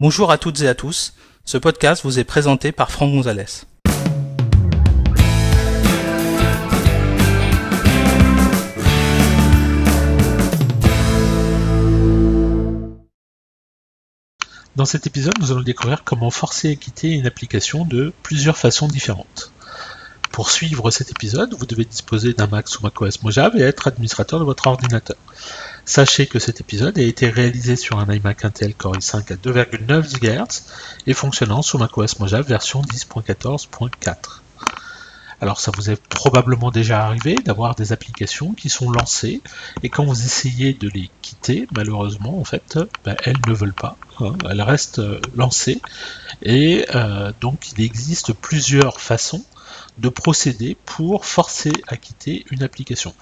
Bonjour à toutes et à tous. Ce podcast vous est présenté par Franck Gonzalez. Dans cet épisode, nous allons découvrir comment forcer et quitter une application de plusieurs façons différentes. Pour suivre cet épisode, vous devez disposer d'un Mac sous macOS Mojave et être administrateur de votre ordinateur. Sachez que cet épisode a été réalisé sur un iMac Intel Core i5 à 2,9 GHz et fonctionnant sous macOS Mojave version 10.14.4. Alors ça vous est probablement déjà arrivé d'avoir des applications qui sont lancées et quand vous essayez de les quitter, malheureusement en fait, ben, elles ne veulent pas. Hein. elles restent euh, lancées et euh, donc il existe plusieurs façons de procéder pour forcer à quitter une application.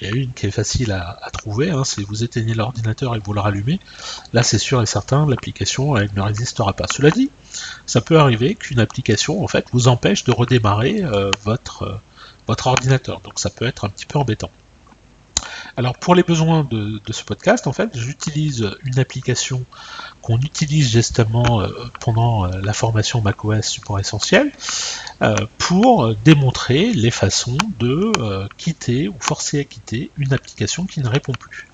Il y a une qui est facile à, trouver, hein, c'est vous éteignez l'ordinateur et vous le rallumez. Là, c'est sûr et certain, l'application elle ne résistera pas. Cela dit, ça peut arriver qu'une application en fait vous empêche de redémarrer euh, euh, votre ordinateur. Donc ça peut être un petit peu embêtant. Alors pour les besoins de, ce podcast, en fait, j'utilise une application qu'on utilise justement euh, pendant euh, la formation macOS support essentiel euh, pour démontrer les façons de quitter ou forcer à quitter une application qui ne répond plus.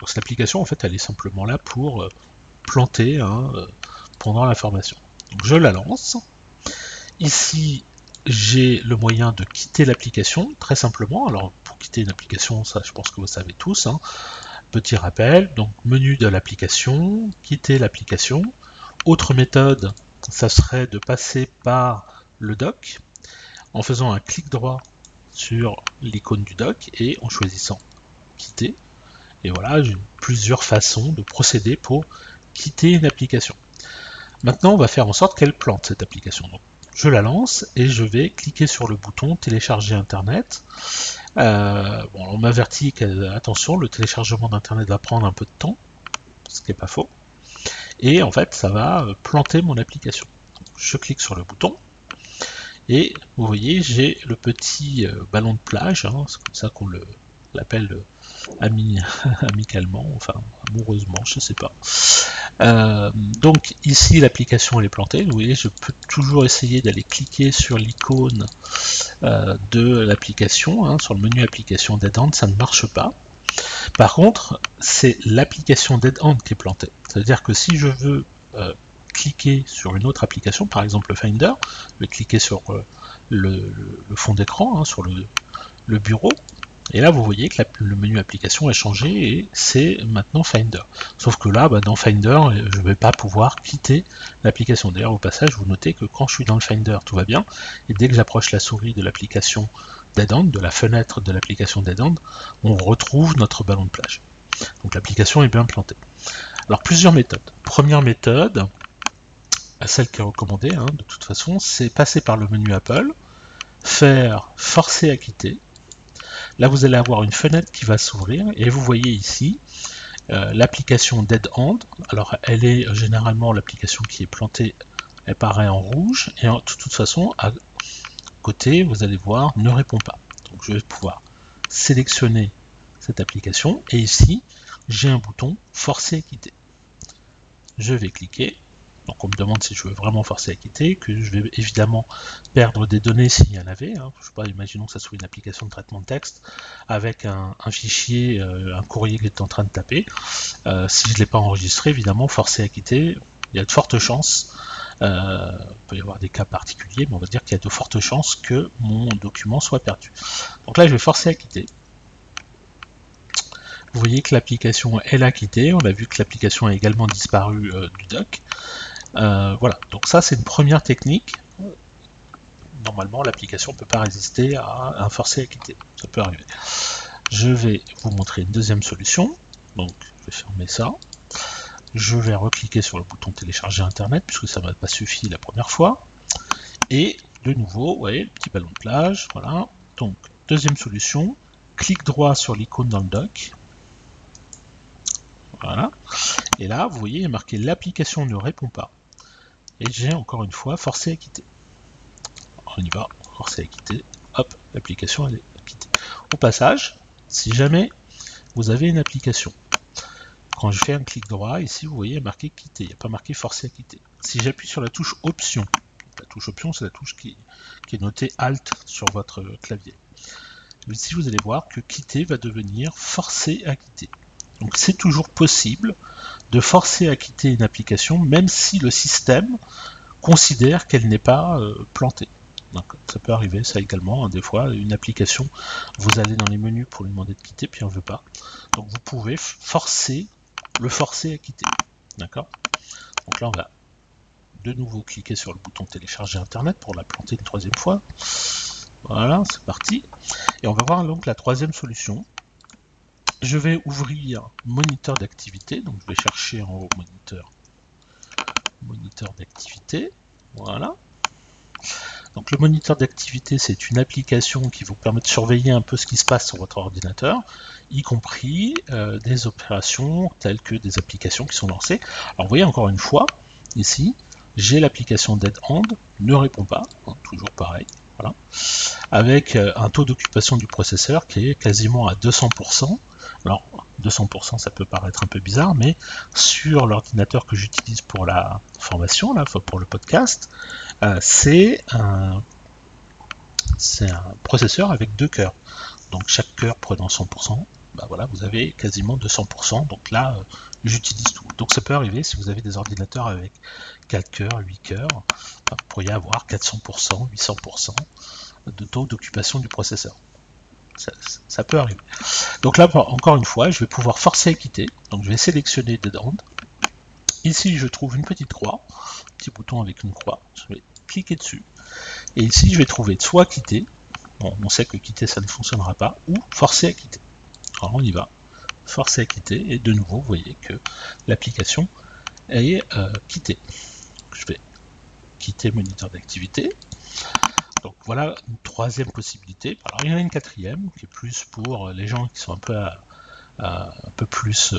Donc cette application, en fait, elle est simplement là pour planter hein, pendant la formation. Donc je la lance. Ici, j'ai le moyen de quitter l'application, très simplement. Alors, pour quitter une application, ça, je pense que vous savez tous. Hein. Petit rappel, donc menu de l'application, quitter l'application. Autre méthode, ça serait de passer par le dock en faisant un clic droit sur l'icône du dock et en choisissant quitter. Et voilà, j'ai plusieurs façons de procéder pour quitter une application. Maintenant, on va faire en sorte qu'elle plante cette application. Donc, je la lance et je vais cliquer sur le bouton télécharger internet. Euh, bon, on m'avertit que attention, le téléchargement d'internet va prendre un peu de temps, ce qui n'est pas faux. Et en fait, ça va planter mon application. je clique sur le bouton et vous voyez, j'ai le petit euh, ballon de plage, hein, c'est comme ça qu'on l'appelle euh, ami, amicalement, enfin amoureusement, je sais pas. Euh, donc ici l'application elle est plantée, vous voyez je peux toujours essayer d'aller cliquer sur l'icône euh, de l'application, hein, sur le menu application Dead End, ça ne marche pas. Par contre c'est l'application Dead End qui est plantée, c'est-à-dire que si je veux euh, cliquer sur une autre application, par exemple le Finder, je vais cliquer sur le, fond d'écran, hein, sur le bureau, et là, vous voyez que le menu application a changé et c'est maintenant Finder. Sauf que là, bah, dans Finder, je ne vais pas pouvoir quitter l'application. D'ailleurs, au passage, vous notez que quand je suis dans le Finder, tout va bien. Et dès que j'approche la souris de l'application Dead de la fenêtre de l'application Dead on retrouve notre ballon de plage. Donc l'application est bien plantée. Alors, plusieurs méthodes. Première méthode, celle qui est recommandée, hein, de toute façon, c'est passer par le menu Apple, faire forcer à quitter, Là, vous allez avoir une fenêtre qui va s'ouvrir et vous voyez ici euh, l'application Dead Hand. Alors, elle est généralement l'application qui est plantée, elle paraît en rouge et de toute façon, à côté, vous allez voir ne répond pas. Donc, je vais pouvoir sélectionner cette application et ici, j'ai un bouton forcer quitter. Je vais cliquer donc on me demande si je veux vraiment forcer à quitter, que je vais évidemment perdre des données s'il y en avait. Hein. Je sais imaginons que ça soit une application de traitement de texte avec un, fichier, euh, un courrier qui est en train de taper. Euh, si je ne l'ai pas enregistré, évidemment, forcer à quitter, il y a de fortes chances, euh, il peut y avoir des cas particuliers, mais on va dire qu'il y a de fortes chances que mon document soit perdu. Donc là, je vais forcer à quitter. Vous voyez que l'application elle a quitté, on a vu que l'application a également disparu du doc. Euh, voilà, donc ça c'est une première technique. Normalement, l'application ne peut pas résister à un forcé à quitter. Ça peut arriver. Je vais vous montrer une deuxième solution. Donc, je vais fermer ça. Je vais recliquer sur le bouton télécharger Internet, puisque ça ne m'a pas suffi la première fois. Et de nouveau, vous voyez, le petit ballon de plage. Voilà. Donc, deuxième solution. Clic droit sur l'icône dans le dock. Voilà. Et là, vous voyez, il est marqué l'application ne répond pas et j'ai encore une fois forcé à quitter. On y va, forcé à quitter, hop, l'application elle est quittée. Au passage, si jamais vous avez une application, quand je fais un clic droit, ici vous voyez marqué quitter, il n'y a pas marqué forcer à quitter. Si j'appuie sur la touche option, la touche option c'est la touche qui, est notée Alt sur votre clavier. Ici vous allez voir que quitter va devenir forcer à quitter. Donc c'est toujours possible de forcer à quitter une application même si le système considère qu'elle n'est pas euh, plantée. Donc, ça peut arriver, ça également. Hein, des fois, une application, vous allez dans les menus pour lui demander de quitter, puis on ne veut pas. Donc vous pouvez forcer, le forcer à quitter. D'accord? Donc là, on va de nouveau cliquer sur le bouton télécharger Internet pour la planter une troisième fois. Voilà, c'est parti. Et on va voir donc la troisième solution. Je vais ouvrir moniteur d'activité. Donc je vais chercher en haut moniteur. D'activité. Voilà. Donc le moniteur d'activité, c'est une application qui vous permet de surveiller un peu ce qui se passe sur votre ordinateur, y compris euh, des opérations telles que des applications qui sont lancées. Alors vous voyez encore une fois, ici, j'ai l'application Dead Hand, ne répond pas, hein, toujours pareil, avec euh, un taux d'occupation du processeur qui est quasiment à 200%. Alors 200% ça peut paraître un peu bizarre, mais sur l'ordinateur que j'utilise pour la formation, là, pour le podcast, euh, c'est un, processeur avec deux cœurs. Donc chaque cœur prenant 100%, bah voilà, vous avez quasiment 200%. Donc là, euh, j'utilise tout. Donc ça peut arriver si vous avez des ordinateurs avec 4 cœurs, 8 cœurs, vous pourriez avoir 400%, 800% de taux d'occupation du processeur. Ça, peut arriver. Donc là, encore une fois, je vais pouvoir forcer à quitter. Donc je vais sélectionner des dents. Ici, je trouve une petite croix, un petit bouton avec une croix. Je vais cliquer dessus. Et ici, je vais trouver soit quitter. Bon, on sait que quitter, ça ne fonctionnera pas. Ou forcer à quitter. Alors on y va. Forcer à quitter. Et de nouveau, vous voyez que l'application est euh, quittée. Je vais quitter moniteur d'activité. Donc voilà une troisième possibilité. Alors il y en a une quatrième qui est plus pour les gens qui sont un peu, un peu plus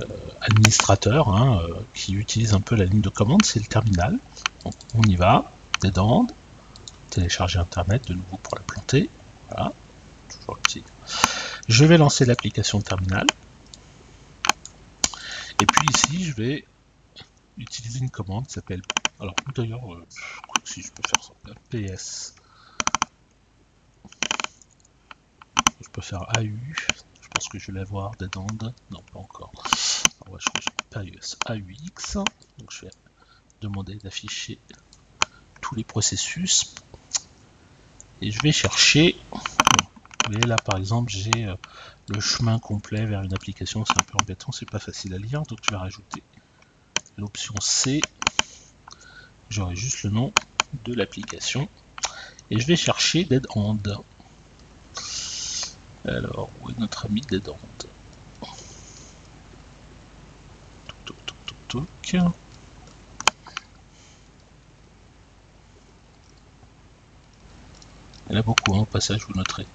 euh, administrateurs, hein, euh, qui utilisent un peu la ligne de commande, c'est le terminal. Donc on y va, dedans, télécharger internet de nouveau pour la planter. Voilà, toujours petit. Je vais lancer l'application terminal. Et puis ici, je vais utiliser une commande qui s'appelle. Alors d'ailleurs, euh, si je peux faire ça, PS je peux faire AU, je pense que je vais l'avoir dedans, non pas encore. AUX, donc je vais demander d'afficher tous les processus. Et je vais chercher, vous voyez là par exemple j'ai euh, le chemin complet vers une application, c'est un peu embêtant, c'est pas facile à lire, donc je vais rajouter l'option C, j'aurai juste le nom de l'application. Et je vais chercher Dead Hand. Alors, où est notre ami des dents Il y en a beaucoup, hein, au passage, vous noterez.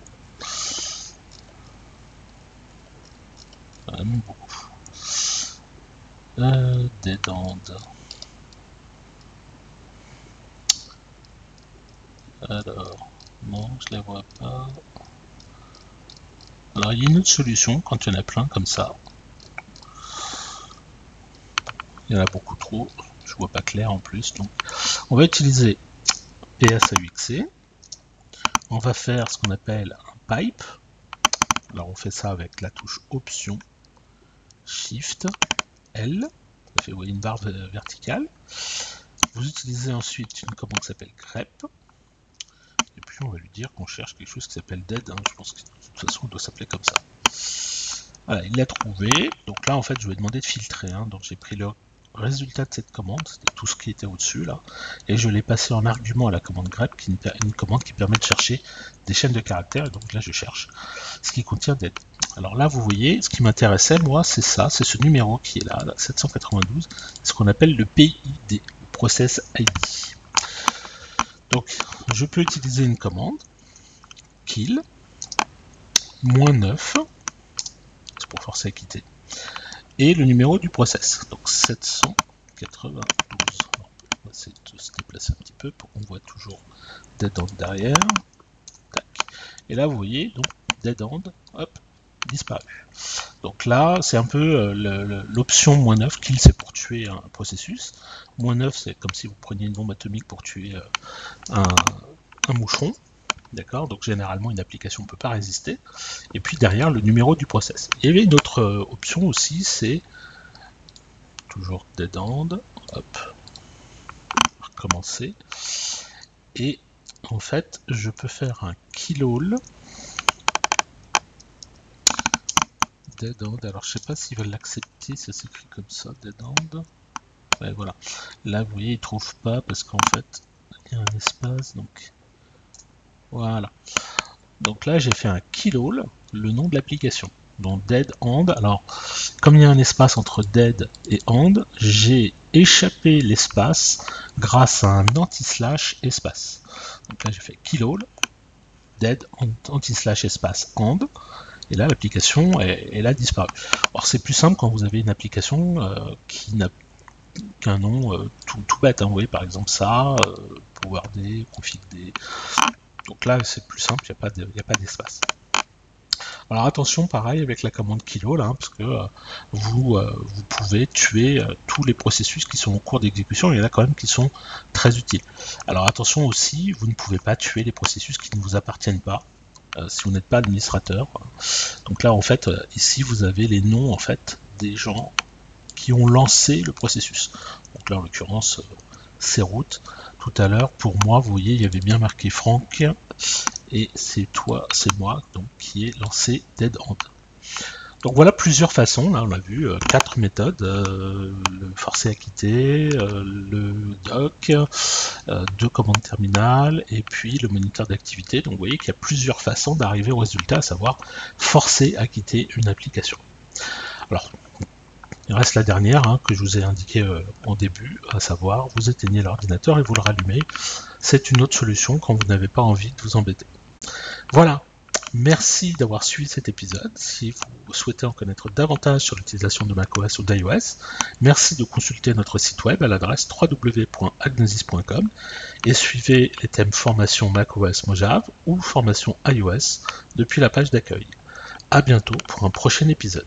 Il même beaucoup. Euh, des dents. Alors, non, je la vois pas. Alors il y a une autre solution quand il y en a plein comme ça. Il y en a beaucoup trop, je vois pas clair en plus. On va utiliser PSAUXC. On va faire ce qu'on appelle un pipe. Alors on fait ça avec la touche Option, Shift, L. Fait une barre verticale. Vous utilisez ensuite une commande qui s'appelle grep. Et puis on va lui dire qu'on cherche quelque chose qui s'appelle dead. Hein. Je pense que de toute façon il doit s'appeler comme ça. Voilà, il l'a trouvé. Donc là en fait je vais demander de filtrer. Hein. Donc j'ai pris le résultat de cette commande, c'était tout ce qui était au-dessus là, et je l'ai passé en argument à la commande grep, qui est une commande qui permet de chercher des chaînes de caractères, et donc là je cherche ce qui contient dead. Alors là vous voyez, ce qui m'intéressait moi c'est ça, c'est ce numéro qui est là, là 792, ce qu'on appelle le PID, le Process ID. Donc, je peux utiliser une commande. Kill. Moins 9, c'est pour forcer à quitter, et le numéro du process, donc 792. on va essayer de se déplacer un petit peu pour qu'on voit toujours dead end derrière. Et là, vous voyez, donc dead end, hop, disparu. Donc là, c'est un peu euh, l'option moins 9, kill c'est pour tuer un processus. Moins 9, c'est comme si vous preniez une bombe atomique pour tuer euh, un, un moucheron. D'accord? Donc généralement une application ne peut pas résister. Et puis derrière le numéro du process. Il y avait une autre euh, option aussi, c'est toujours dead end. Hop. Recommencer. Et en fait, je peux faire un kill all. Dead end. Alors je sais pas s'ils veulent l'accepter, ça s'écrit comme ça, dead end. Ouais, voilà. Là, vous voyez, il trouve pas parce qu'en fait, il y a un espace, donc voilà. Donc là, j'ai fait un all, le nom de l'application. Donc dead end. Alors, comme il y a un espace entre dead et end, j'ai échappé l'espace grâce à un anti-slash espace. Donc là, j'ai fait all, dead anti-slash espace end. Et là, l'application, elle, a disparu. Alors, c'est plus simple quand vous avez une application euh, qui n'a qu'un nom euh, tout, bête. Hein. Vous voyez, par exemple, ça, euh, PowerD, config.d, donc là, c'est plus simple, il n'y a pas d'espace. Alors attention, pareil avec la commande kilo, là, hein, parce que vous, vous pouvez tuer tous les processus qui sont en cours d'exécution, il y en a quand même qui sont très utiles. Alors attention aussi, vous ne pouvez pas tuer les processus qui ne vous appartiennent pas, si vous n'êtes pas administrateur. Donc là, en fait, ici, vous avez les noms, en fait, des gens qui ont lancé le processus. Donc là, en l'occurrence, c'est route tout à l'heure, pour moi, vous voyez, il y avait bien marqué Franck, et c'est toi, c'est moi, donc qui est lancé Dead End. Donc voilà plusieurs façons, là on a vu euh, quatre méthodes, euh, le forcer à quitter, euh, le doc, deux commandes terminales et puis le moniteur d'activité. Donc vous voyez qu'il y a plusieurs façons d'arriver au résultat, à savoir forcer à quitter une application. Alors il reste la dernière hein, que je vous ai indiqué euh, au début, à savoir vous éteignez l'ordinateur et vous le rallumez. C'est une autre solution quand vous n'avez pas envie de vous embêter. Voilà, Merci d'avoir suivi cet épisode. Si vous souhaitez en connaître davantage sur l'utilisation de macOS ou d'iOS, merci de consulter notre site web à l'adresse www.agnosis.com et suivez les thèmes formation macOS Mojave ou formation iOS depuis la page d'accueil. A bientôt pour un prochain épisode.